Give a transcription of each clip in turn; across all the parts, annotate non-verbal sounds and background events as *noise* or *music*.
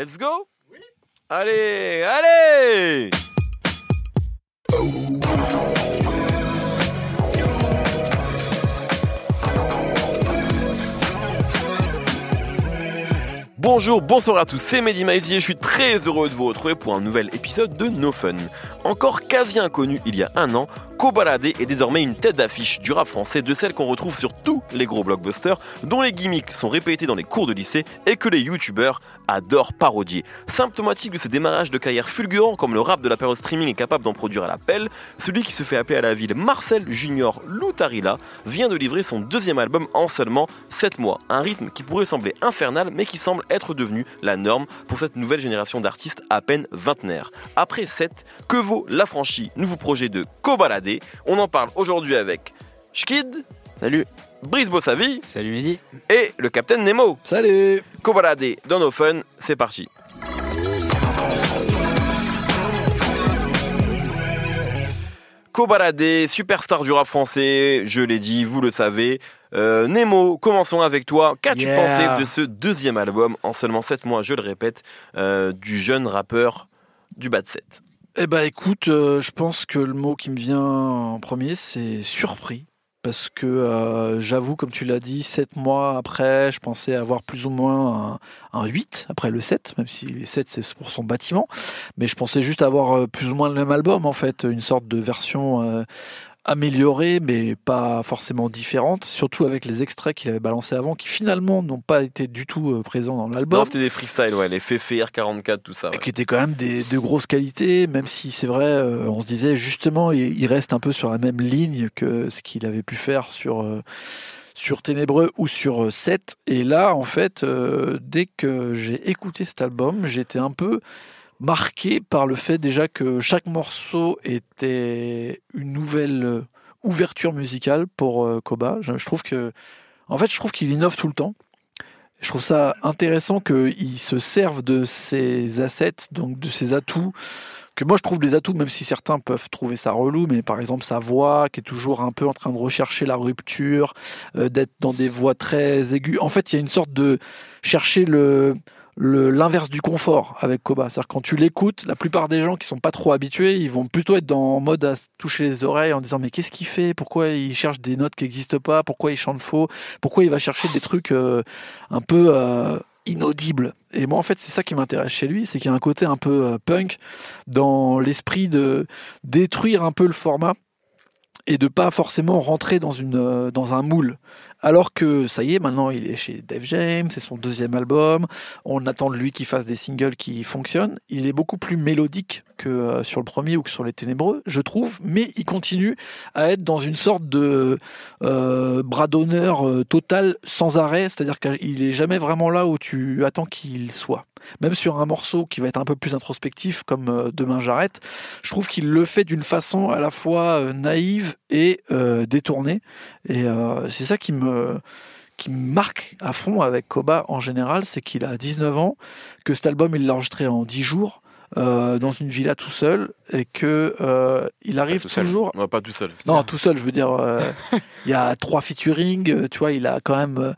Let's go? Oui. Allez, allez Bonjour, bonsoir à tous, c'est Mehdi et je suis très heureux de vous retrouver pour un nouvel épisode de No Fun. Encore quasi inconnu il y a un an, Kobalade est désormais une tête d'affiche du rap français, de celle qu'on retrouve sur tous les gros blockbusters, dont les gimmicks sont répétés dans les cours de lycée et que les youtubeurs adorent parodier. Symptomatique de ce démarrage de carrière fulgurant comme le rap de la période streaming est capable d'en produire à l'appel, celui qui se fait appeler à la ville Marcel Junior Loutarilla vient de livrer son deuxième album en seulement 7 mois. Un rythme qui pourrait sembler infernal mais qui semble être devenu la norme pour cette nouvelle génération d'artistes à peine vingtenaires. Après 7, que vaut l'affranchi nouveau projet de Kobalade On en parle aujourd'hui avec Schkid, Salut. Brice Bossavi Salut Mehdi. et le Capitaine Nemo. Salut Kobalade dans nos fun, c'est parti. Kobalade, superstar du rap français, je l'ai dit, vous le savez. Euh, Nemo, commençons avec toi. Qu'as-tu Yeah. pensé de ce deuxième album en seulement 7 mois, je le répète, euh, du jeune rappeur du Bad 7 Eh ben écoute, euh, je pense que le mot qui me vient en premier, c'est surpris. Parce que euh, j'avoue, comme tu l'as dit, sept mois après, je pensais avoir plus ou moins un, un 8 après le 7, même si les 7 c'est pour son bâtiment. Mais je pensais juste avoir euh, plus ou moins le même album, en fait, une sorte de version améliorée, mais pas forcément différente. Surtout avec les extraits qu'il avait balancés avant, qui finalement n'ont pas été du tout euh, présents dans l'album. Non, c'était des freestyles, ouais, les Fefe R44, tout ça. ouais. qui était quand même des, de grosses qualités, même si c'est vrai, euh, on se disait justement, il, il reste un peu sur la même ligne que ce qu'il avait pu faire sur, euh, sur Ténébreux ou sur euh, 7. Et là, en fait, euh, dès que j'ai écouté cet album, j'étais un peu marqué par le fait déjà que chaque morceau était une nouvelle euh, ouverture musicale pour euh, Koba. Je, trouve que, en fait, je trouve qu'il innove tout le temps. Je trouve ça intéressant qu'il se serve de ses assets, donc de ses atouts, que moi je trouve des atouts, même si certains peuvent trouver ça relou, mais par exemple sa voix, qui est toujours un peu en train de rechercher la rupture, euh, d'être dans des voix très aiguës. En fait, il y a une sorte de chercher le- l'inverse du confort avec Koba. C'est-à-dire quand tu l'écoutes, la plupart des gens qui sont pas trop habitués, ils vont plutôt être dans mode à se toucher les oreilles en disant mais qu'est-ce qu'il fait? Pourquoi il cherche des notes qui n'existent pas? Pourquoi il chante faux? Pourquoi il va chercher des trucs euh, un peu euh, inaudibles? Et moi en fait c'est ça qui m'intéresse chez lui, c'est qu'il y a un côté un peu euh, punk dans l'esprit de détruire un peu le format et de pas forcément rentrer dans une dans un moule. Alors que ça y est, maintenant il est chez Dave James, c'est son deuxième album. On attend de lui qu'il fasse des singles qui fonctionnent. Il est beaucoup plus mélodique que euh, sur le premier ou que sur les Ténébreux, je trouve. Mais il continue à être dans une sorte de euh, bras d'honneur euh, total, sans arrêt. C'est-à-dire qu'il est jamais vraiment là où tu attends qu'il soit. Même sur un morceau qui va être un peu plus introspectif, comme Demain j'arrête, je trouve qu'il le fait d'une façon à la fois naïve et euh, détournée. Et euh, c'est ça qui me qui me marque à fond avec Koba en général, c'est qu'il a 19 ans, que cet album il l'a enregistré en 10 jours euh, dans une villa tout seul et que euh, il arrive Pas toujours Non, pas tout seul. non, tout seul, je veux dire, euh, il y a *laughs* trois featuring, tu vois, il a quand même,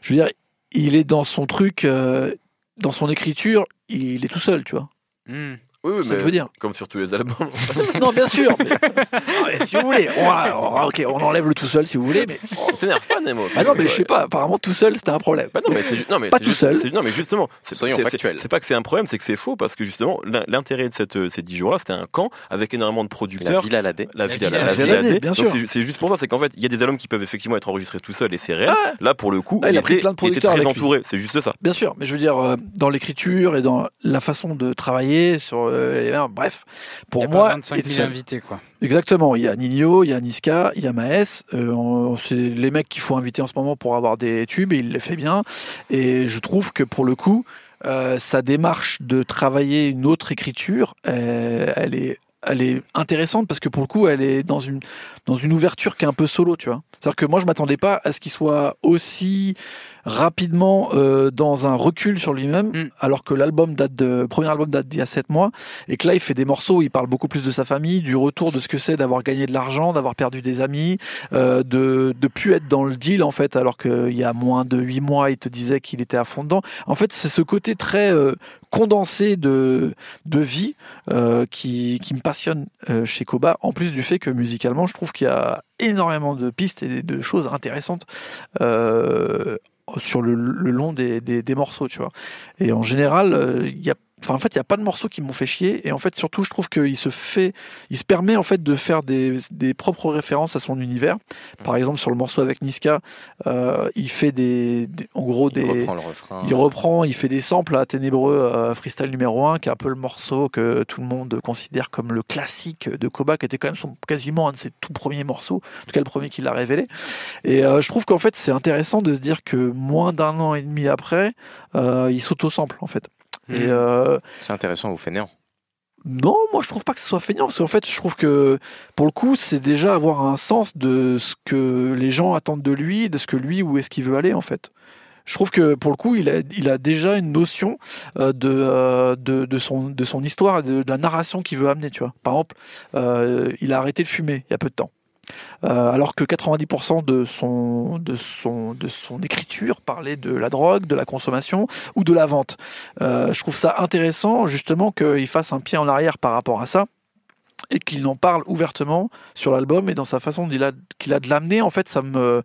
je veux dire, il est dans son truc, dans son écriture, il est tout seul, tu vois. Hmm. Oui, oui, Ça mais je veux dire. comme sur tous les albums. *laughs* non, bien sûr. mais- Non, mais si vous voulez, on, va- ok, on enlève le tout seul si vous voulez, mais On t'énerve pas, Nemo. ah non, mais je sais pas. Apparemment, tout seul, c'était un problème. Bah non, mais c'est non, mais Pas c'est tout juste- seul. c'est- Non, mais justement, c'est Soyons c'est- factuels. C'est pas que c'est un problème, c'est que c'est faux parce que justement, l'in- l'intérêt de cette, ces 10 jours-là, c'était un camp avec énormément de La producteurs. Villa Ladé. La La ville à la, la ville à D, D. bien sûr. c'est ju- c'est juste pour ça, c'est qu'en fait, il y a des albums qui peuvent effectivement être enregistrés tout seuls et c'est réel. Ah. Là, pour le coup, Ah, il a pris était- plein de il était producteurs très entouré. C'est juste ça. Bien sûr, mais je veux dire, euh, dans l'écriture et dans la façon de travailler, sur, euh, les- bref, pour Il y a moi, pas 25 000 Etienne- invités, quoi. Exactement, il y a Nino, il y a Niska, il y a Maes, euh, c'est les mecs qu'il faut inviter en ce moment pour avoir des tubes et il les fait bien. Et je trouve que pour le coup, euh, sa démarche de travailler une autre écriture, euh, elle est elle est intéressante parce que pour le coup, elle est dans une dans une ouverture qui est un peu solo, tu vois. C'est-à-dire que moi, je m'attendais pas à ce qu'il soit aussi rapidement euh, dans un recul sur lui-même, Mm. alors que l'album date de premier album date d'il y a sept mois, et que là, il fait des morceaux, où il parle beaucoup plus de sa famille, du retour de ce que c'est d'avoir gagné de l'argent, d'avoir perdu des amis, euh, de de plus être dans le deal en fait, alors qu'il y a moins de huit mois, il te disait qu'il était à fond dedans. En fait, c'est ce côté très euh, condensé de de vie euh, qui qui me passionne euh, chez Koba. En plus du fait que musicalement, je trouve qu'il y a énormément de pistes et de choses intéressantes. Euh, sur le, le long des, des, des, morceaux, tu vois. Et en général, euh, il y a Enfin, en fait, il n'y a pas de morceaux qui m'ont fait chier. Et en fait, surtout, je trouve qu'il se fait, il se permet en fait de faire des, des propres références à son univers. Par exemple, sur le morceau avec Niska, euh, il fait des, des, en gros, des, il reprend, le refrain. il reprend, il fait des samples à Ténébreux euh, Freestyle numéro 1, qui est un peu le morceau que tout le monde considère comme le classique de Koba, qui était quand même son, quasiment un de ses tout premiers morceaux, en tout cas le premier qu'il a révélé. Et euh, je trouve qu'en fait, c'est intéressant de se dire que moins d'un an et demi après, euh, il s'auto-sample en fait. Mmh. Et euh, c'est intéressant ou fainéant non, moi je trouve pas que ce soit feignant parce qu'en fait je trouve que pour le coup c'est déjà avoir un sens de ce que les gens attendent de lui, de ce que lui où est-ce qu'il veut aller en fait. Je trouve que pour le coup il a, il a déjà une notion euh, de, euh, de, de, son, de son histoire de, de la narration qu'il veut amener. Tu vois. Par exemple, euh, il a arrêté de fumer il y a peu de temps. Euh, alors que 90% de son, de, son, de son écriture parlait de la drogue, de la consommation ou de la vente. Euh, je trouve ça intéressant justement qu'il fasse un pied en arrière par rapport à ça et qu'il en parle ouvertement sur l'album et dans sa façon qu'il a, qu'il a de l'amener. En fait, ça me...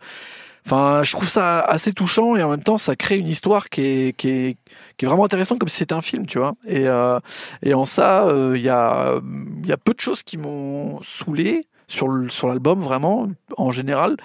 Enfin, je trouve ça assez touchant et en même temps, ça crée une histoire qui est, qui est, qui est vraiment intéressante comme si c'était un film, tu vois. Et, euh, et en ça, il y, a, y a peu de choses qui m'ont saoulé sur l'album vraiment en général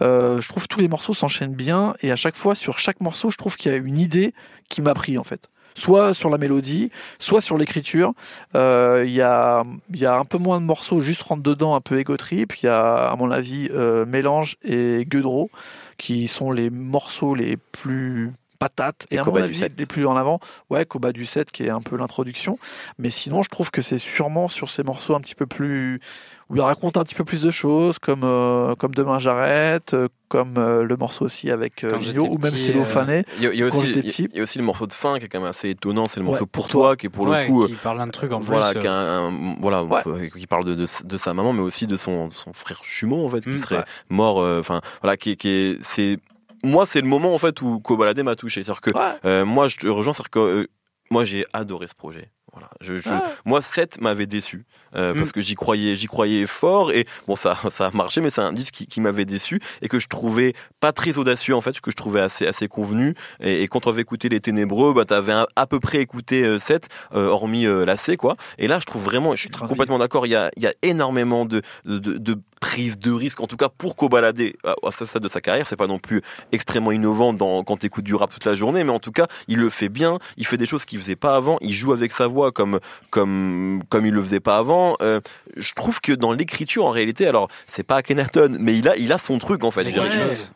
euh, je trouve tous les morceaux s'enchaînent bien et à chaque fois sur chaque morceau je trouve qu'il y a une idée qui m'a pris en fait. Soit sur la mélodie soit sur l'écriture. Il euh, y a il y a un peu moins de morceaux juste rentre dedans un peu égo trip il y a à mon avis euh, mélange et Guedro qui sont les morceaux les plus patate et, Et à mon avis 7. des plus en avant. Ouais Koba du 7 qui est un peu l'introduction. Mais sinon je trouve que c'est sûrement sur ces morceaux un petit peu plus où il raconte un petit peu plus de choses comme euh, comme demain j'arrête euh, comme euh, le morceau aussi avec euh, ou même petit, Célo euh, Fané Il y a, aussi, le morceau de fin qui est quand même assez étonnant, c'est le morceau Ouais, pour, toi, toi. qui est pour Ouais, le coup, qui parle d'un truc en voilà, plus. qui, a euh, un- voilà, Ouais. qui parle de, de, de sa maman, mais aussi de son, son frère jumeau en fait, qui Mm, serait ouais. mort. euh, Enfin, voilà, qui, est- qui est, c'est moi, c'est le moment en fait où Kobalade m'a touché. C'est-à-dire que ouais, euh, moi, je te rejoins, c'est-à-dire que euh, moi, j'ai adoré ce projet. Voilà, je, je- Ouais. moi 7 m'avait déçu euh, Mm. parce que j'y croyais, j'y croyais fort et bon ça *laughs* ça a marché mais c'est un disque qui, qui m'avait déçu et que je trouvais pas très audacieux en fait, que je trouvais assez assez convenu et, et quand on avait écouté les Ténébreux, bah t'avais à peu près écouté euh, 7 euh, hormis euh, la C quoi. Et là je trouve vraiment, je suis complètement d'accord, il y a y a énormément de de, de, de prises de risques en tout cas pour Kobalade à, ce stade de sa carrière, c'est pas non plus extrêmement innovant dans quand t'écoutes du rap toute la journée mais en tout cas, il le fait bien, il fait des choses qu'il faisait pas avant, il joue avec sa voix comme comme comme il le faisait pas avant. Euh, je trouve que dans l'écriture en réalité, alors c'est pas Akhenaton, mais il a il a son truc en fait.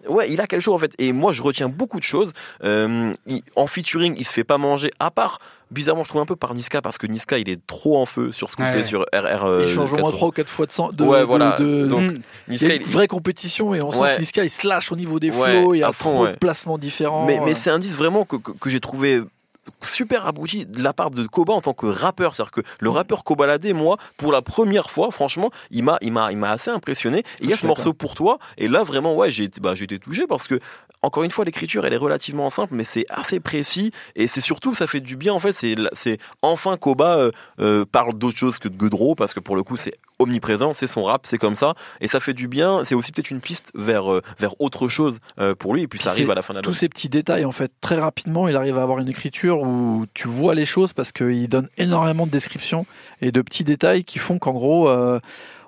Ouais, il a quelque chose en fait. Et moi, je retiens beaucoup de choses. Euh, il- en featuring, il se fait pas manger. À part, bizarrement, je trouve un peu par Niska parce que Niska, il est trop en feu sur ce couplet Ouais, sur RR. euh, il change au moins 80. 3 ou 4 fois de, sang, de, Ouais, voilà. de- Donc, Mm. il y Niska, a une vraie compétition et on sent Ouais. que Niska il se lâche au niveau des Ouais, flows, il y a trop ouais. de placements différents. Mais, mais euh. c'est un disque vraiment que, que, que j'ai trouvé super abouti de la part de Koba en tant que rappeur. C'est-à-dire que le rappeur Kobalade moi pour la première fois franchement il m'a il m'a il m'a assez impressionné. Et il y a ce morceau pour toi. Et là vraiment ouais j'ai été- bah j'ai été touché parce que encore une fois l'écriture elle est relativement simple mais c'est assez précis. Et c'est surtout ça fait du bien en fait. C'est c'est enfin Koba euh, euh, parle d'autre chose que de Godreau parce que pour le coup c'est omniprésent c'est son rap c'est comme ça et ça fait du bien c'est aussi peut-être une piste vers euh, vers autre chose euh, pour lui et puis ça arrive à la fin de tous l'album ces petits détails en fait très rapidement il arrive à avoir une écriture où tu vois les choses parce qu'il donne énormément de descriptions et de petits détails qui font qu'en gros euh,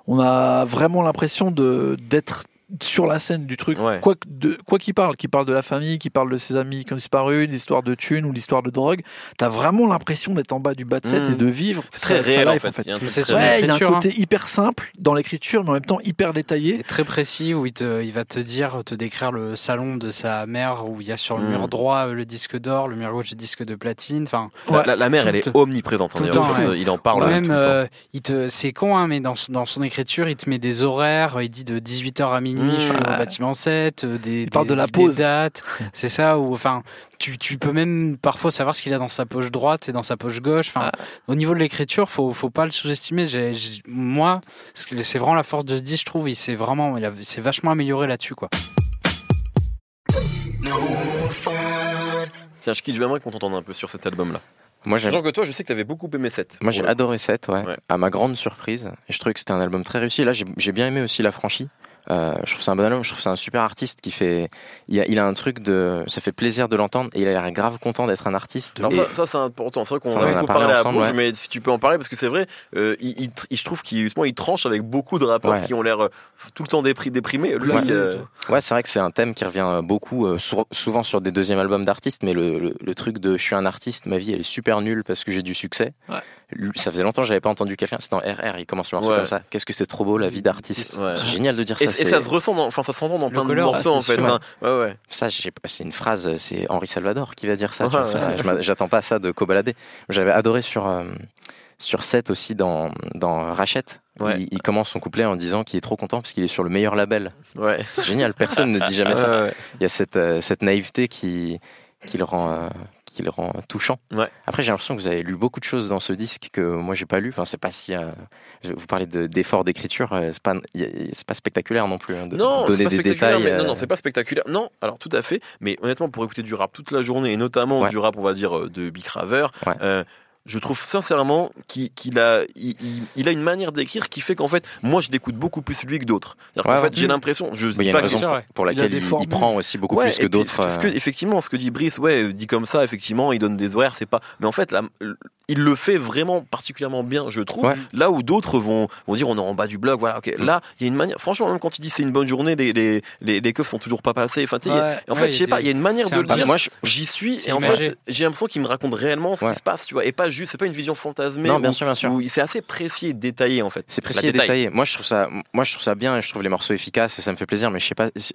on a vraiment l'impression de d'être sur la scène du truc Ouais. quoi que- de quoi qu'il parle qu'il parle de la famille qu'il parle de ses amis qui ont disparu l'histoire de thunes ou l'histoire de drogue t'as vraiment l'impression d'être en bas du bas de set Mm. et de vivre c'est très réel en life, fait, Il y a un truc C'est très son réel. Ouais, il y a un écriture, côté hyper simple dans l'écriture, mais en même temps hyper détaillé. Et très précis où il, te, il va te dire, te décrire le salon de sa mère où il y a sur le Mm. mur droit le disque d'or, le mur gauche le disque de platine. Enfin, La- Ouais. la, la mère, elle est omniprésente. hein, temps, ouais. Il en parle ou même, tout le temps. euh, il te, c'est con, hein, mais dans, son- dans son écriture, il te met des horaires. Il dit de 18h à minuit, Mm. je suis au bâtiment 7. euh, Des, Il parle des- de la des pause. dates. *laughs* c'est ça. Ou enfin, tu, tu peux même parfois savoir ce qu'il a dans sa poche droite et dans sa poche gauche. Enfin, au niveau de l'écriture, faut, faut pas le sous-estimer. J'ai, j'ai- moi, c'est vraiment la force de ce disque, je trouve. Il s'est vraiment, il a- s'est vachement amélioré là-dessus, quoi. Tiens, Shkid, j'aimerais qu'on t'entende un peu sur cet album-là. Moi, Genre que toi, je sais que tu avais beaucoup aimé 7. Moi, j'ai adoré 7, ouais, À ma grande surprise. Et je trouvais que c'était un album très réussi. Là, j'ai bien aimé aussi La Franchie. Euh, je trouve c'est un bon album, je trouve c'est un super artiste qui fait. Il a, il a un truc de. Ça fait plaisir de l'entendre et il a l'air grave content d'être un artiste. Alors ça, ça c'est important. C'est vrai qu'on a beaucoup parlé, à bouche, mais si tu peux en parler parce que c'est vrai, euh, il, il, je trouve qu'il il tranche avec beaucoup de rappeurs qui ont l'air euh, tout le temps déprimés. Lui, ouais, euh, ouais c'est vrai que c'est un thème qui revient beaucoup, souvent sur des deuxièmes albums d'artistes, mais le, le, truc de je suis un artiste, ma vie elle est super nulle parce que j'ai du succès. Ça faisait longtemps que j'avais pas entendu quelqu'un. C'est dans RR, il commence le morceau comme ça. Qu'est-ce que c'est trop beau la vie d'artiste. C'est génial de dire ça. Et, ça se ressent, dans, enfin ça s'entend dans plein de morceaux en fait. Hein. Ouais, ouais. Ça, c'est une phrase, c'est Henri Salvador qui va dire ça. J'attends pas ça de Kobalade. J'avais adoré sur euh, sur 7 aussi dans dans Rachette. Il, commence son couplet en disant qu'il est trop content parce qu'il est sur le meilleur label. Ouais. C'est génial. Personne ne dit jamais *laughs* ça. Il y a cette euh, cette naïveté qui qui le rend euh, qui le rend touchant. Ouais. Après, j'ai l'impression que vous avez lu beaucoup de choses dans ce disque que moi j'ai pas lu. Enfin, c'est pas si euh, vous parlez d'efforts d'écriture, euh, c'est pas c'est pas spectaculaire non plus. Hein, de non, donner des détails. non, non, c'est pas spectaculaire. Non, alors tout à fait. Mais honnêtement, pour écouter du rap toute la journée et notamment du rap, on va dire de Big Raver, je trouve sincèrement qu'il a, il, a une manière d'écrire qui fait qu'en fait, moi, je l'écoute beaucoup plus lui que d'autres. en fait, j'ai l'impression, je sais pas raison pour, laquelle il, prend aussi beaucoup plus que d'autres. Que, effectivement, ce que dit Brice, ouais, dit comme ça, effectivement, il donne des horaires, c'est pas. Mais en fait, là, il le fait vraiment particulièrement bien, je trouve. Là où d'autres vont, vont dire, on est en bas du blog, voilà, ok. Mm. Là, il y a une manière. Franchement, même quand il dit c'est une bonne journée, les, les, les, les keufs sont toujours pas passés. Enfin, en fait, je sais pas, il y a une manière de le dire. Moi, j'y suis et en fait, j'ai l'impression qu'il me raconte réellement ce qui se passe, tu vois, et pas juste, c'est pas une vision fantasmé. Non, bien sûr, bien sûr. C'est assez précis et détaillé en fait. C'est précis et détaillé. Moi, je trouve ça, moi, je trouve ça bien et je trouve les morceaux efficaces et ça me fait plaisir. Mais je sais pas, j'ai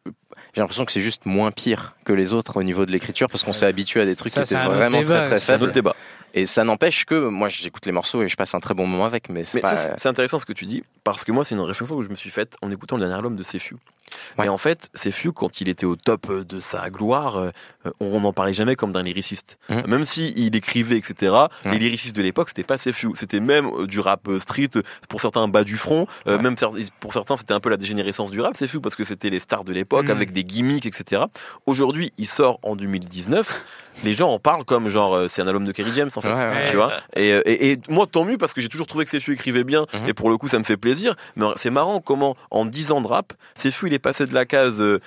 l'impression que c'est juste moins pire que les autres au niveau de l'écriture parce qu'on s'est habitué à des trucs qui étaient vraiment très très faibles. débat. Et ça n'empêche que moi j'écoute les morceaux et je passe un très bon moment avec. Mais c'est intéressant ce que tu dis parce que moi c'est une réflexion que je me suis faite en écoutant le dernier album de Sefiu. Mais en fait, Sefiu quand il était au top de sa gloire, euh, on n'en parlait jamais comme d'un lyriciste. Mmh. Même si il écrivait etc. Mmh. Les lyricistes de l'époque c'était pas Sefiu, c'était même euh, du rap euh, street pour certains bas du front, même pour certains c'était un peu la dégénérescence du rap Sefiu parce que c'était les stars de l'époque mmh. avec des gimmicks etc. Aujourd'hui il sort en 2019 les gens en parlent comme genre euh, c'est un album de Kerry James en fait, tu vois. Euh, et, et, moi tant mieux parce que j'ai toujours trouvé que Sefu écrivait bien mhm. et pour le coup ça me fait plaisir. Mais c'est marrant comment en 10 ans de rap, Sefu il est passé de la case euh,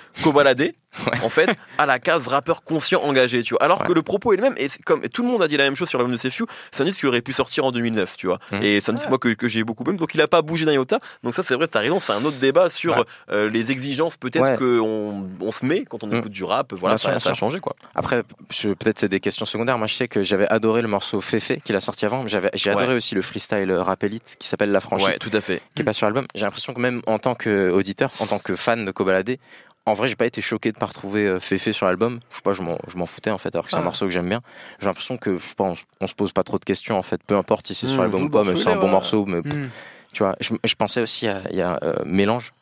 en fait, à la case rappeur conscient engagé, tu vois. Alors que le propos est le même, et comme tout le monde a dit la même chose sur l'album de Sefiu, c'est un disque qui aurait pu sortir en 2009, tu vois. Mmh. Et c'est un disque moi que, que j'ai beaucoup aimé, donc il a pas bougé d'un iota. Donc ça, c'est vrai, t'as raison, c'est un autre débat sur euh, les exigences peut-être qu'on on se met quand on mmh. écoute du rap. Voilà, ça, a changé, quoi. Après, peut-être c'est des questions secondaires. Moi, je sais que j'avais adoré le morceau Féfé qu'il a sorti avant. J'avais, j'ai adoré aussi le freestyle rap elite qui s'appelle La Franchise. Ouais, tout à fait. Qui est pas sur l'album. J'ai l'impression que même en tant qu'auditeur, en tant que fan de Kobalade, en vrai, j'ai pas été choqué de pas retrouver euh, Féfé sur l'album. Je sais pas, je m'en foutais en fait, alors que c'est un ah. morceau que j'aime bien. J'ai l'impression que je pense, on, se pose pas trop de questions en fait, peu importe si c'est sur hmm. l'album ou pas, mais c'est un bon morceau. Mais hmm. tu vois, je, pensais aussi à y a euh, Mélange,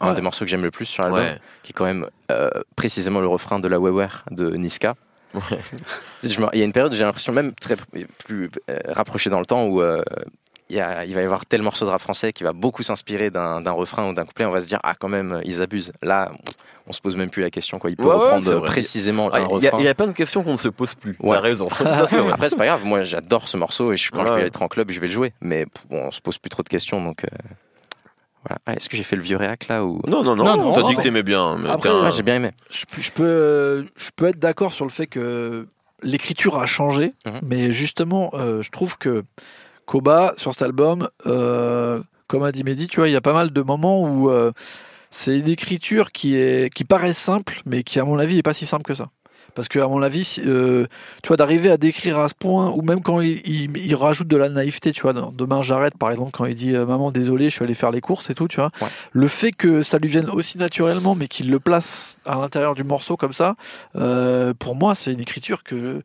un, des morceaux que j'aime le plus sur l'album, qui est quand même euh, précisément le refrain de la Wewer de Niska. il y a une période où j'ai l'impression même très plus rapproché dans le temps où il, va y avoir tel morceau de rap français qui va beaucoup s'inspirer d'un refrain ou d'un couplet, on va se dire ah quand même ils abusent. Là, on se pose même plus la question quoi. Il peut reprendre précisément un refrain. Il y, a plein de questions qu'on ne se pose plus. Ouais. T'as raison. *laughs* Après c'est pas grave. Moi j'adore ce morceau et je, quand je vais être en club, je vais le jouer. Mais bon, on se pose plus trop de questions donc. Euh, voilà. Est-ce que j'ai fait le vieux réac là ou? Non non non. non, T'as dit que t'aimais bien. Après, j'ai bien aimé. Je, peux je peux être d'accord sur le fait que l'écriture a changé, mhm. mais justement, euh, je trouve que Koba, sur cet album, euh, comme a dit Mehdi, tu vois, il y a pas mal de moments où euh, c'est une écriture qui, est, qui paraît simple, mais qui, à mon avis, n'est pas si simple que ça. Parce que, à mon avis, euh, tu vois, d'arriver à décrire à ce point, ou même quand il, rajoute de la naïveté, tu vois, demain j'arrête, par exemple, quand il dit Maman, désolé, je suis allé faire les courses et tout, tu vois. Le fait que ça lui vienne aussi naturellement, mais qu'il le place à l'intérieur du morceau comme ça, pour moi, c'est une écriture que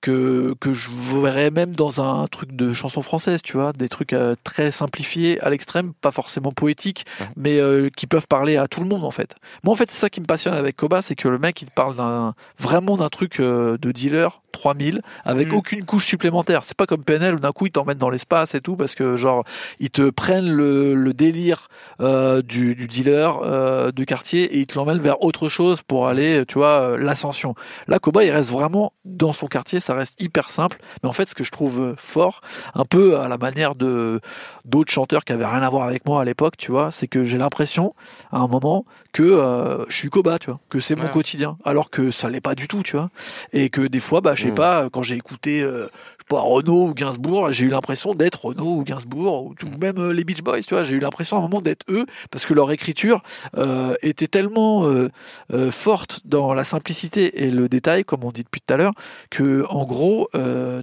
que, que je verrais même dans un truc de chanson française, tu vois, des trucs euh, très simplifiés à l'extrême, pas forcément poétiques, mais euh, qui peuvent parler à tout le monde en fait. Moi en fait c'est ça qui me passionne avec Koba, c'est que le mec il parle d'un vraiment d'un truc euh, de dealer 3000 avec mm. aucune couche supplémentaire. C'est pas comme PNL où d'un coup ils t'emmènent dans l'espace et tout parce que genre ils te prennent le, le délire du, du, dealer du quartier et ils te l'emmènent vers autre chose pour aller, tu vois, l'ascension. Là Koba il reste vraiment dans son quartier ça reste hyper simple. Mais en fait, ce que je trouve euh, fort, un peu à la manière de d'autres chanteurs qui avaient rien à voir avec moi à l'époque, tu vois, c'est que j'ai l'impression, à un moment, que euh, je suis Koba, tu vois, que c'est mon quotidien, alors que ça l'est pas du tout, tu vois, et que des fois, bah, je sais Mm. pas, quand j'ai écouté, euh, pas, Renault ou Gainsbourg, j'ai eu l'impression d'être Renault ou Gainsbourg, ou tout- Mm. même euh, les Beach Boys, tu vois, j'ai eu l'impression à un moment d'être eux, parce que leur écriture euh, était tellement euh, forte dans la simplicité et le détail, comme on dit depuis tout à l'heure, que en gros,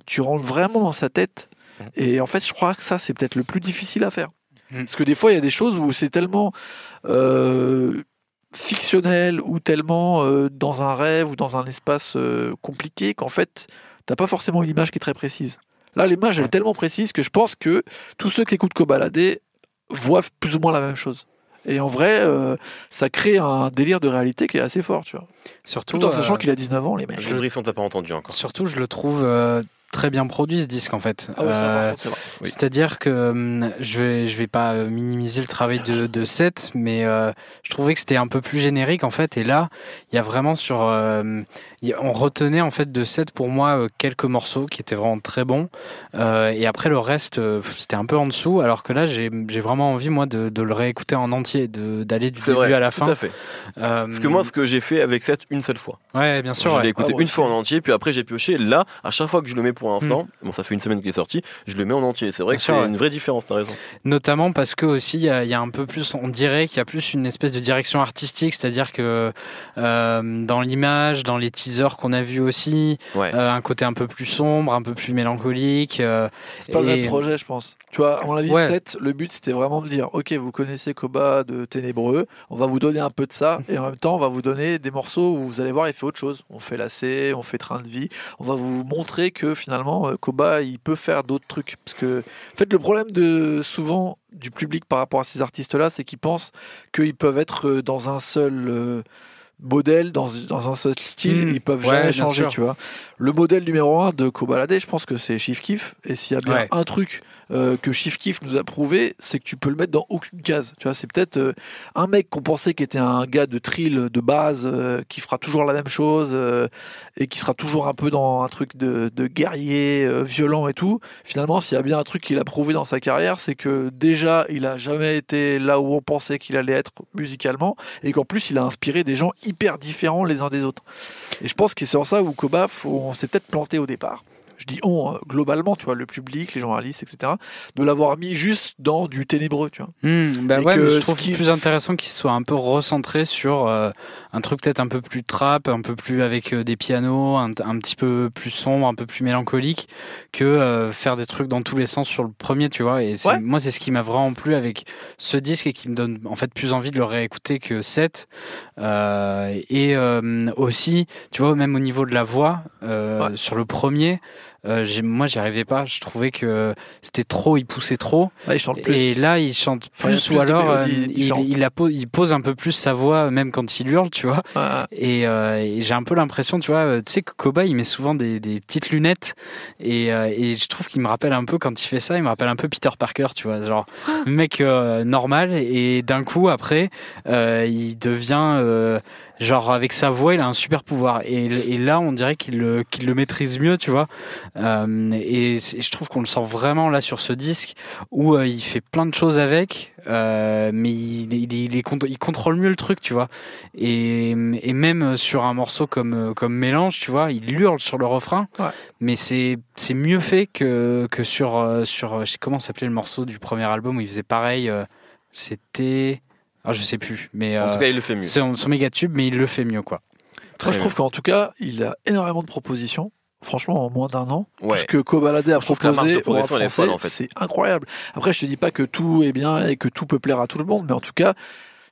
tu rentres vraiment dans sa tête. Mm. Et en fait, je crois que ça, c'est peut-être le plus difficile à faire. Mm. Parce que des fois, il y a des choses où c'est tellement euh, fictionnel ou tellement euh, dans un rêve ou dans un espace euh, compliqué qu'en fait, t'as pas forcément une image qui est très précise. Là, l'image, elle est tellement précise que je pense que tous ceux qui écoutent Kobalade voient plus ou moins la même chose. Et en vrai, euh, ça crée un délire de réalité qui est assez fort, tu vois. Surtout, Tout en sachant euh, qu'il a 19 ans, les mecs. Je le brisson, t'as pas entendu encore. surtout, je le trouve euh, très bien produit ce disque en fait. Ah ouais, Euh, contre, c'est vrai. Oui. C'est-à-dire que hum, je vais je vais pas euh, minimiser le travail de, de Seth, mais euh, je trouvais que c'était un peu plus générique en fait. Et là, il y a vraiment sur, euh, y a- on retenait en fait de Seth pour moi euh, quelques morceaux qui étaient vraiment très bons. Euh, et après le reste, c'était un peu en dessous. Alors que là, j'ai j'ai vraiment envie moi de, de le réécouter en entier, de d'aller du C'est début vrai, à la tout fin. à fait. Euh, Parce que moi, ce que j'ai fait avec cette une seule fois. ouais, bien sûr. je l'ai ouais. écouté Ah, une fois en entier, puis après j'ai pioché. Là, à chaque fois que je le mets pour l'instant, bon, ça fait une semaine qu'il est sorti, je le mets en entier. C'est vrai Bien que c'est ouais. une vraie différence, t'as raison. Notamment parce que aussi il y a, il y a un peu plus, on dirait qu'il y a plus une espèce de direction artistique, c'est-à-dire que euh, dans l'image, dans les teasers qu'on a vus aussi, Ouais. euh, un côté un peu plus sombre, un peu plus mélancolique. euh, C'est pas le et- même projet, je pense. Tu vois, à mon avis, Ouais. 7, le but c'était vraiment de dire Ok, vous connaissez Koba de Ténébreux, on va vous donner un peu de ça, et en même temps, on va vous donner des morceaux où vous allez voir, il fait autre chose. On fait lacet, on fait train de vie, on va vous montrer que finalement, euh, Koba, il peut faire d'autres trucs. Parce que, en fait, le problème de souvent du public par rapport à ces artistes-là, c'est qu'ils pensent qu'ils peuvent être euh, dans un seul. euh, modèle dans, dans un seul style Mm. et ils peuvent Ouais, jamais changer tu vois le modèle numéro un de Kobalade je pense que c'est Chief Keef et s'il y a bien Ouais. un truc euh, que Chief Keef nous a prouvé, c'est que tu peux le mettre dans aucune case. Tu vois, c'est peut-être euh, un mec qu'on pensait qui était un gars de trill de base, euh, qui fera toujours la même chose et qui sera toujours un peu dans un truc de, guerrier violent et tout. Finalement, s'il y a bien un truc qu'il a prouvé dans sa carrière, c'est que déjà, il a jamais été là où on pensait qu'il allait être musicalement et qu'en plus, il a inspiré des gens hyper différents les uns des autres. Et je pense que c'est en ça où Koba, on s'est peut-être planté au départ je dis on, euh, globalement, tu vois, le public, les journalistes, etc., de l'avoir mis juste dans du ténébreux, tu vois. Bah Et ouais, que mais je ce trouve qui- plus intéressant qu'il soit un peu recentré sur euh, un truc peut-être un peu plus trap, un peu plus avec euh, des pianos, un, un petit peu plus sombre, un peu plus mélancolique, que euh, faire des trucs dans tous les sens sur le premier, tu vois. Et Ouais. moi, c'est ce qui m'a vraiment plu avec ce disque et qui me donne en fait plus envie de le réécouter que 7. Euh, et aussi, tu vois, même au niveau de la voix, Ouais. sur le premier, euh, moi, j'y arrivais pas. Je trouvais que c'était trop, il poussait trop. Là, ils chantent plus. Et là, il chante il plus, plus ou alors euh, il, il, il pose un peu plus sa voix, même quand il hurle, tu vois. Ouais, Et, euh, et j'ai un peu l'impression, tu vois, tu sais que Koba, il met souvent des, des petites lunettes. Et, et je trouve qu'il me rappelle un peu, quand il fait ça, il me rappelle un peu Peter Parker, tu vois. Genre, mec normal. Et d'un coup, après, il devient. Genre avec sa voix, il a un super pouvoir et, et là on dirait qu'il le, qu'il le maîtrise mieux, tu vois. Euh, et je trouve qu'on le sent vraiment là sur ce disque où euh, il fait plein de choses avec, euh, mais il, il, il, est il contrôle mieux le truc, tu vois. Et, et même sur un morceau comme, comme Mélange, tu vois, il hurle sur le refrain, Ouais. mais c'est c'est mieux fait que, que sur, euh, sur. Je sais comment s'appelait le morceau du premier album où il faisait pareil. euh, C'était. Ah, je sais plus, mais. En euh, tout cas, il le fait mieux. c'est son son méga tube, mais il le fait mieux, quoi. Très Moi, je trouve qu'en tout cas, il a énormément de propositions. Franchement, en moins d'un an. Ouais. tout ce que Kobalade a proposé de au rap français, en fait. c'est incroyable. Après, je te dis pas que tout est bien et que tout peut plaire à tout le monde, mais en tout cas,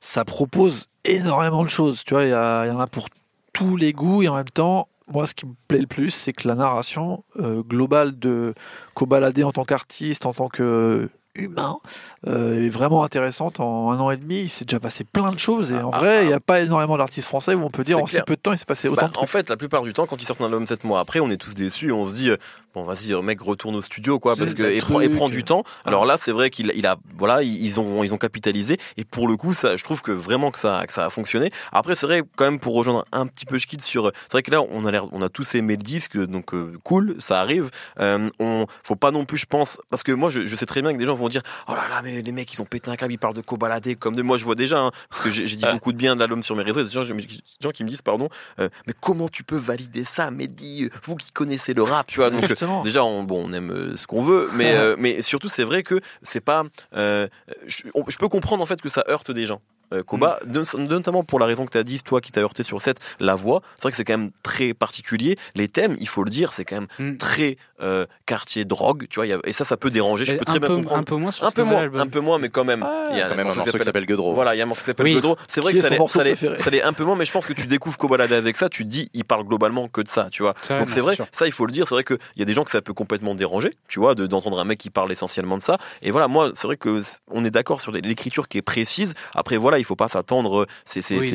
ça propose énormément de choses. Tu vois, il y, en a pour tous les goûts et en même temps, moi, ce qui me plaît le plus, c'est que la narration euh, globale de Kobalade en tant qu'artiste, en tant que humain, euh, est vraiment intéressante. En un an et demi, il s'est déjà passé plein de choses et en Ah, vrai, ah, il n'y a pas énormément d'artistes français où on peut dire en si peu de temps, il s'est passé autant Bah, de en fait, la plupart du temps, quand ils sortent un album 7 mois après, on est tous déçus et on se dit, euh, bon vas-y mec retourne au studio quoi parce que et, prend, et prend du temps. Alors là c'est vrai qu'il il a voilà ils ont ils ont capitalisé. Et pour le coup ça je trouve que vraiment que ça que ça a fonctionné. Après c'est vrai quand même pour rejoindre un petit peu Schkid sur c'est vrai que là on a l'air on a tous aimé le disque donc euh, cool ça arrive. Euh, on faut pas non plus je pense parce que moi je, je sais très bien que des gens vont dire oh là là mais les mecs ils ont pété un câble ils parlent de Kobalade comme de moi je vois déjà hein, parce que j'ai j'ai dit beaucoup de bien de l'album sur mes réseaux. Il y a des gens, des gens qui me disent pardon euh, mais comment tu peux valider ça Mehdi vous qui connaissez le rap tu vois donc Justement. Déjà, on, bon, on aime euh, ce qu'on veut, mais, *laughs* euh, mais surtout, c'est vrai que c'est pas. euh, je, on- je peux comprendre en fait que ça heurte des gens. Euh, Koba, Mm. non- notamment pour la raison que tu as dit, toi qui t'as heurté sur cette, la voix, c'est vrai que c'est quand même très particulier. Les thèmes, il faut le dire, c'est quand même Mm. très euh, quartier drogue, tu vois, a- et ça, ça peut déranger, je peux très bien peu, comprendre. un peu moins sur Un peu moins, un peu moins, mais quand même. Ah, il y a Quand même un morceau qui s'appelle Godreau. voilà, il y a un morceau qui s'appelle Oui. Godreau. C'est vrai Qui que ça l'est, un peu moins, mais je pense que tu découvres Kobalade avec ça, tu te dis, il parle globalement que de ça, tu vois. Donc c'est vrai, ça il faut le dire, c'est vrai qu'il y a des gens que ça peut complètement déranger, tu vois, de- d'entendre un mec qui parle essentiellement de ça. Et voilà, moi c'est vrai que on est d'accord sur l'écriture qui est précise. Après voilà, il faut pas s'attendre, c'est Oui,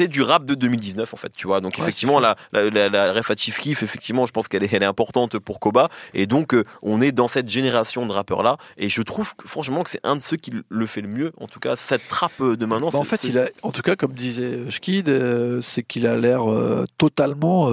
ouais. du rap de 2019 en fait, tu vois. Donc Ouais, effectivement la la, la, la ref à Chief Keef, effectivement, je pense qu'elle est elle est importante pour Koba. Et donc euh, on est dans cette génération de rappeurs là. Et je trouve que, franchement que c'est un de ceux qui le fait le mieux. En tout cas, cette trappe de maintenant. Bah, en c'est- fait, c'est- il a, en tout cas, comme disait Schkid, euh, c'est qu'il a l'air euh, totalement,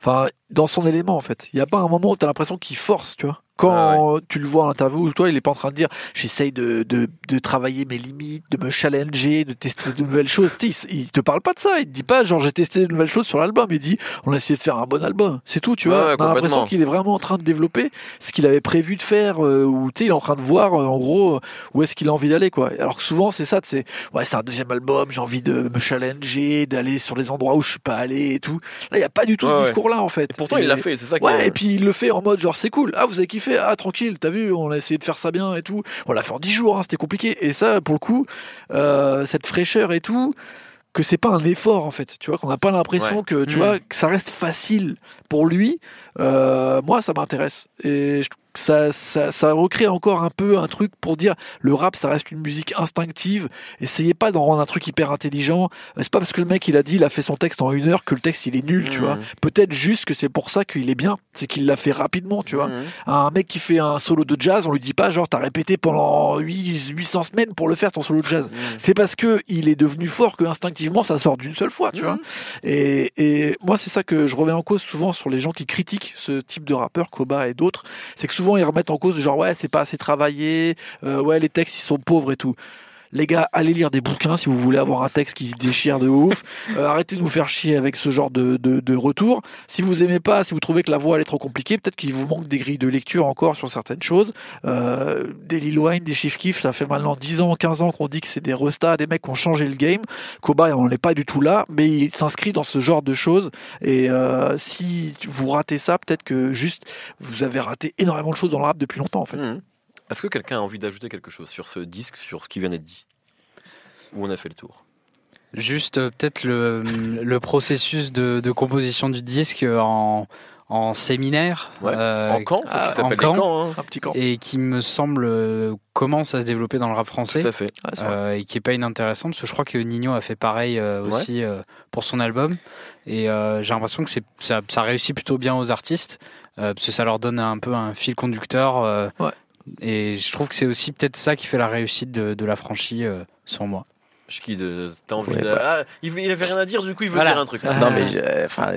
enfin, dans son élément en fait. Il n'y a pas un moment où tu as l'impression qu'il force, tu vois. Quand tu le vois en interview, toi, il est pas en train de dire j'essaye de, de, de travailler mes limites, de me challenger, de tester de nouvelles choses. Il, il te parle pas de ça. Il te dit pas genre j'ai testé de nouvelles choses sur l'album. Il dit on a essayé de faire un bon album. C'est tout, tu Ouais, vois. ouais, on a l'impression qu'il est vraiment en train de développer ce qu'il avait prévu de faire euh, ou tu sais, il est en train de voir euh, en gros où est-ce qu'il a envie d'aller quoi. Alors que souvent c'est ça, c'est ouais c'est un deuxième album, j'ai envie de me challenger, d'aller sur les endroits où je suis pas allé et tout. Là il y a pas du tout ce ouais. discours là en fait. Et pourtant, il l'a fait, c'est ça Ouais, est- et puis il le fait en mode genre c'est cool. Ah, vous avez kiffé. Ah, tranquille, t'as vu, on a essayé de faire ça bien et tout. On l'a fait en 10 jours, hein, c'était compliqué. Et ça, pour le coup, euh, cette fraîcheur et tout, que c'est pas un effort en fait. Tu vois, qu'on n'a pas l'impression Ouais. que tu Mm. vois que ça reste facile pour lui. Euh, moi, ça m'intéresse. Et je- ça, ça, ça recrée encore un peu un truc pour dire le rap, ça reste une musique instinctive. Essayez pas d'en rendre un truc hyper intelligent. Euh, C'est pas parce que le mec il a dit, il a fait son texte en une heure que le texte il est nul, tu vois. Peut-être juste que c'est pour ça qu'il est bien, c'est qu'il l'a fait rapidement, tu vois. Mhm. Un mec qui fait un solo de jazz, on lui dit pas genre t'as répété pendant 8, 800 semaines pour le faire ton solo de jazz. Mhm. C'est parce que il est devenu fort que instinctivement ça sort d'une seule fois, tu vois. Et, et moi c'est ça que je reviens en cause souvent sur les gens qui critiquent ce type de rappeur, Koba et d'autres, c'est que souvent ils remettent en cause genre ouais c'est pas assez travaillé, euh, ouais les textes ils sont pauvres et tout. Les gars, allez lire des bouquins si vous voulez avoir un texte qui déchire de ouf. Euh, arrêtez de nous faire chier avec ce genre de, de, retour. Si vous aimez pas, si vous trouvez que la voix est trop compliquée, peut-être qu'il vous manque des grilles de lecture encore sur certaines choses. Euh, des Lil Wayne, des Chief Keef, ça fait maintenant 10 ans, 15 ans qu'on dit que c'est des restas, des mecs qui ont changé le game. Koba, on n'est pas du tout là, mais il s'inscrit dans ce genre de choses. Et euh, si vous ratez ça, peut-être que juste vous avez raté énormément de choses dans le rap depuis longtemps en fait. Mhm. Est-ce que quelqu'un a envie d'ajouter quelque chose sur ce disque, sur ce qui vient d'être dit? Ou on a fait le tour? Juste euh, peut-être le, *laughs* le processus de, de composition du disque en, en séminaire. Ouais. euh, En camp, c'est ce ah, qui s'appelle en des camp. camps. hein. Un petit camp. Et qui me semble euh, commence à se développer dans le rap français. Tout à fait. Ouais, euh, et qui est pas inintéressante parce que je crois que Nino a fait pareil euh, Ouais. aussi euh, pour son album et euh, j'ai l'impression que c'est ça, ça réussit plutôt bien aux artistes euh, parce que ça leur donne un peu un fil conducteur euh, Ouais. Et je trouve que c'est aussi peut-être ça qui fait la réussite de, de la franchise euh, sans moi Schkid, euh, t'as envie Ouais, de. bah. Ah, il, il avait rien à dire, du coup, il veut Voilà. dire un truc. Ah. Non mais enfin,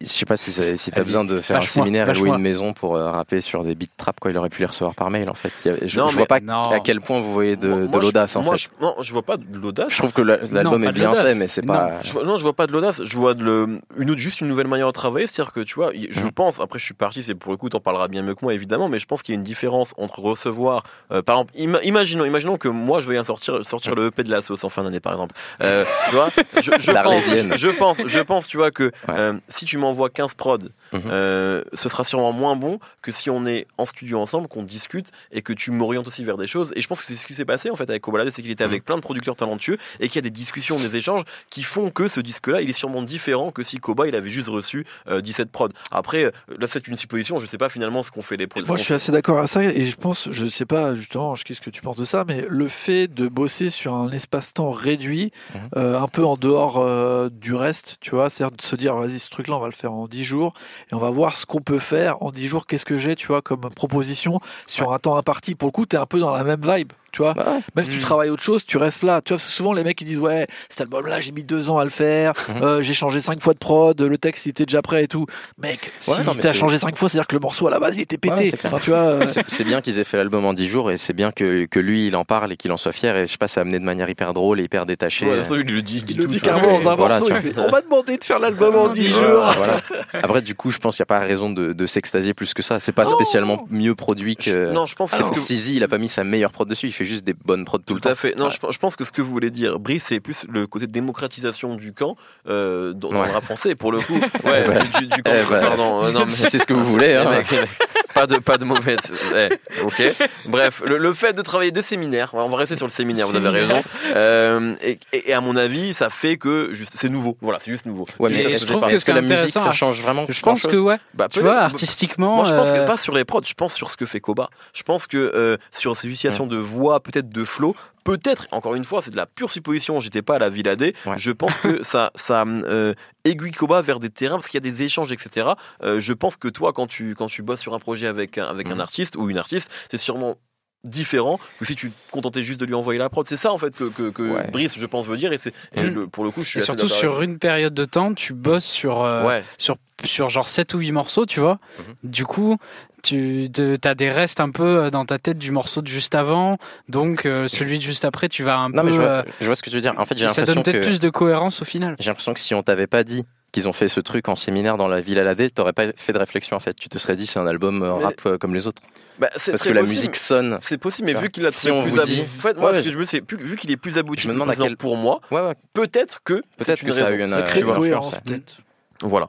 je sais pas si, si t'as besoin de faire un séminaire et louer une maison pour euh, rapper sur des beats trap quoi. Il aurait pu les recevoir par mail en fait. A- je, Non, je mais- vois pas Non. à quel point vous voyez de, de je- l'audace en moi, fait. je- non, je vois pas de l'audace. Je trouve que la- l'album est de bien l'audace. fait, mais c'est Non. pas. Je vois- non, je vois pas de l'audace. Je vois de le, une autre, juste une nouvelle manière de travailler. C'est-à-dire que tu vois, je Mhm. pense. Après, je suis parti. C'est pour le coup, t'en parleras bien mieux que moi, évidemment. Mais je pense qu'il y a une différence entre recevoir, euh, par exemple, ima- imaginons, imaginons que moi, je vais sortir, sortir le EP de la sauce en fin d'année, par exemple. Euh, tu vois, je, je pense, L'Arlésienne. je pense, je pense, tu vois que Ouais. euh, si tu m'envoies 15 prods, Mhm. euh, ce sera sûrement moins bon que si on est en studio ensemble, qu'on discute et que tu m'orientes aussi vers des choses. Et je pense que c'est ce qui s'est passé en fait avec Kobalade, c'est qu'il était avec plein de producteurs talentueux et qu'il y a des discussions, des échanges qui font que ce disque-là, il est sûrement différent que si Koba il avait juste reçu euh, 17 prods. Après, euh, là c'est une supposition, je sais pas finalement ce qu'on fait les prods. Moi, je suis assez d'accord avec ça et je pense, je sais pas justement, qu'est-ce que tu penses de ça, mais le fait de bosser sur un espace-temps réduit, Mhm. euh, un peu en dehors euh, du reste, tu vois, c'est-à-dire de se dire, vas-y, ce truc-là, on va le faire en 10 jours et on va voir ce qu'on peut faire en 10 jours. Qu'est-ce que j'ai, tu vois, comme proposition sur un temps imparti? Pour le coup, tu es un peu dans la même vibe. Tu vois, Bah même si tu Mm. travailles autre chose, tu restes là. Tu vois, parce que souvent les mecs ils disent ouais, cet album-là j'ai mis deux ans à le faire, Mhm. euh, j'ai changé cinq fois de prod, le texte il était déjà prêt et tout. Mec, Ouais, si non, mais t'as c'est- changé cinq fois, c'est-à-dire que le morceau à la base il était pété. Ouais, c'est clair. enfin, tu vois, euh, C'est- C'est bien qu'ils aient fait l'album en 10 jours et c'est bien que, que lui il en parle et qu'il en soit fier et je sais pas, ça a amené de manière hyper drôle et hyper détachée. Ouais, ça, il le dit. il le tout dit ça. carrément dans un Voilà, morceau. tu il fait, on m'a demandé de faire l'album en 10 Voilà, jours. voilà. Après, du coup, je pense qu'il n'y a pas raison de, de s'extasier plus que ça. C'est pas spécialement mieux produit Je- que. Non, je pense que Sizi, il a pas mis sa meilleure prod dessus, il fait juste des bonnes prods tout, le Tout à temps. fait. Non, je, je pense que ce que vous voulez dire, Brice, c'est plus le côté démocratisation du camp euh, dans, dans Ouais. le rap français, pour le coup. *laughs* Ouais, bah. du, du- du camp. Eh bah. Pardon. euh, non, mais Si *laughs* c'est ce que vous voulez. *laughs* hein. Les mecs, les mecs, pas de pas de mauvaise. eh, ok. Bref, le, le fait de travailler deux séminaires, on va rester sur le séminaire. Vous avez raison. Euh, et, à mon avis, ça fait que c'est nouveau. Voilà, c'est juste nouveau. Ouais, mais ça, je trouve que est-ce que c'est la musique ça change vraiment Je pense que ouais. Bah, Tu vois, artistiquement. Moi, je pense que euh, pas sur les prods, je pense sur ce que fait Koba. Je pense que euh, sur ces utilisations de voix, peut-être de flow, peut-être, encore une fois, c'est de la pure supposition, j'étais pas à la Villa D, Ouais. je pense que ça, ça euh, aiguille Koba vers des terrains, parce qu'il y a des échanges, etc. Euh, je pense que toi, quand tu, quand tu bosses sur un projet avec, un- avec un Mhm. artiste ou une artiste, c'est sûrement différent que si tu te contentais juste de lui envoyer la prod. C'est ça, en fait, que, que, que Ouais. Brice, je pense, veut dire, et, c'est, et le- pour le coup, je suis Et assez surtout sur une période de temps, tu bosses sur, euh. Ouais. sur, sur genre 7 ou 8 morceaux, tu vois. Mhm. Du coup, tu as des restes un peu euh, dans ta tête du morceau de juste avant. Donc, euh, celui de juste après, tu vas un Non, peu. mais je vois, euh, je vois ce que tu veux dire. En fait, j'ai ça l'impression donne peut-être que. plus de cohérence au final. J'ai l'impression que si on t'avait pas dit qu'ils ont fait ce truc en séminaire dans la ville à la D, t'aurais pas fait de réflexion en fait. Tu te serais dit c'est un album Mais- rap comme les autres. Bah, Parce très que la possible. musique sonne. C'est possible, mais Enfin, vu qu'il a si on plus abouti. dit- En fait, moi, Ouais, ce que je veux, c'est plus- vu qu'il est plus abouti Je me demande à quel- pour moi, Ouais, ouais. peut-être que Peut-être que ça a eu une, Ça euh, crée une influence, peut-être. Voilà.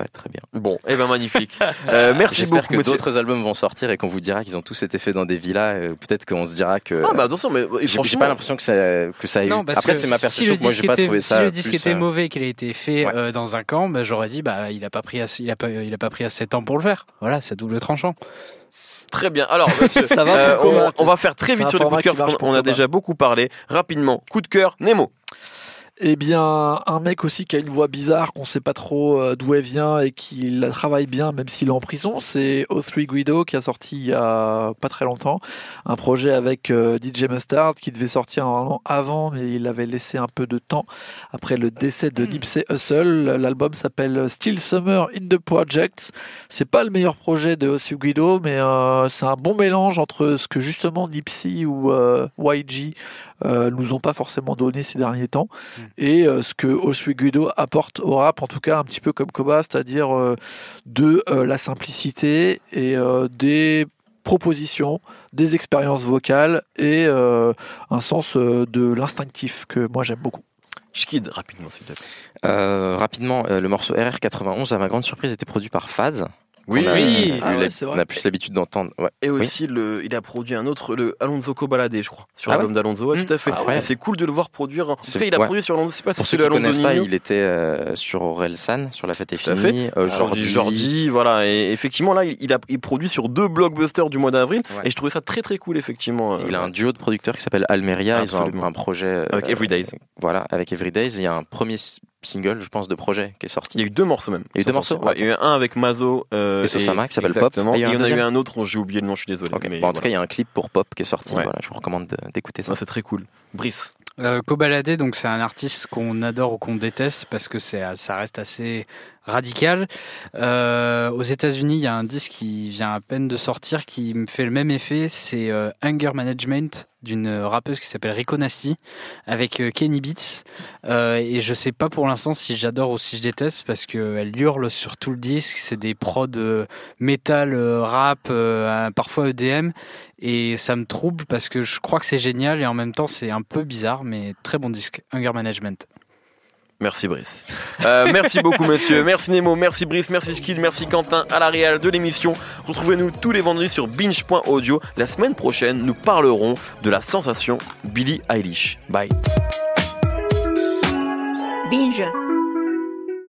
Ouais, très bien. Bon, eh ben magnifique. *laughs* Euh, merci J'espère beaucoup, que d'autres albums vont sortir et qu'on vous dira qu'ils ont tous été faits dans des villas. euh, Peut-être qu'on se dira que. Ah bah attention, mais J'ai- J'ai franchement, pas l'impression que ça, que ça ait eu. Non, parce Après, que c'est ma si perception. le Moi, j'ai pas trouvé ça. Si le disque plus, était euh, mauvais, qu'il a été fait Ouais. euh, dans un camp, bah, j'aurais dit, bah, il a pas pris assez, il a pas, il a pas pris assez de temps pour le faire. Voilà, c'est double tranchant. Très bien. Alors, *laughs* monsieur, Ça va euh, on, va faire très vite sur les coups format de cœur parce qu'on a déjà beaucoup parlé. Rapidement, coup de cœur, Nemo. Eh bien, un mec aussi qui a une voix bizarre, qu'on sait pas trop euh, d'où elle vient et qui la travaille bien, même s'il est en prison, c'est O3 Guido qui a sorti il y a pas très longtemps un projet avec euh, DJ Mustard qui devait sortir normalement avant, mais il avait laissé un peu de temps après le décès de Nipsey Hussle. L'album s'appelle Still Summer in the Project. C'est pas le meilleur projet de O3 Guido, mais euh, c'est un bon mélange entre ce que justement Nipsey ou euh, YG euh, nous ont pas forcément donné ces derniers temps et euh, ce que Osui Guido apporte au rap, en tout cas un petit peu comme Koba, c'est-à-dire euh, de euh, la simplicité et euh, des propositions, des expériences vocales et euh, un sens euh, de l'instinctif que moi j'aime beaucoup. Schkid, rapidement, s'il te plaît. euh, rapidement, euh, le morceau RR91, à ma grande surprise, était produit par Phase. Oui, On a, oui. Ah ouais, l'hab- c'est vrai. on a plus l'habitude d'entendre. Ouais. Et aussi, le, il a produit un autre, le Alonso Cobalade, je crois, sur Ah l'album d'Alonso. Ouais, Mm. tout à fait. Ah C'est cool de le voir produire. En tout C'est- cas, il a ouais. produit sur Alonso. Sais pas Pour c'est ceux qui Alonso connaissent pas, il était euh, sur Orelsan, sur La Fête est finie. euh, Jordi. du Jordi, voilà. Et effectivement, là, il, il a il produit sur deux blockbusters du mois d'avril. Ouais. Et je trouvais ça très très cool, effectivement. Il a Euh, un duo de producteurs qui s'appelle Almeria. Ils ont un, un projet. euh, Avec Everydays. Voilà, avec Everydays. Il y a un premier single, je pense, de projet qui est sorti. Il y a eu deux morceaux même. Il y a eu deux morceaux, Ouais, Il y a eu un avec Mazo euh, Et Sosama, qui s'appelle Pop. Et il y a Et un il y en a eu un autre, j'ai oublié le nom, je suis désolé. Ok. mais Bon, en tout voilà. cas, il y a un clip pour Pop qui est sorti. Ouais. Voilà, je vous recommande de- d'écouter ça. Ah, c'est très cool. Brice. Euh, Kobalade, donc c'est un artiste qu'on adore ou qu'on déteste parce que c'est ça reste assez radical. Euh, aux États-Unis, il y a un disque qui vient à peine de sortir qui me fait le même effet. C'est euh, Anger Management d'une rappeuse qui s'appelle Rico Nasty avec euh, Kenny Beats. Euh, et je sais pas pour l'instant si j'adore ou si je déteste parce que elle hurle sur tout le disque. C'est des prods euh, métal, euh, rap, euh, parfois EDM et ça me trouble parce que je crois que c'est génial et en même temps c'est un peu bizarre mais très bon disque Hunger Management Merci Brice. Euh, merci beaucoup messieurs. Merci Nemo, merci Brice, merci Skid, merci Quentin à la réal de l'émission. Retrouvez-nous tous les vendredis sur binge.audio. La semaine prochaine, nous parlerons de la sensation Billie Eilish. Bye. Binge.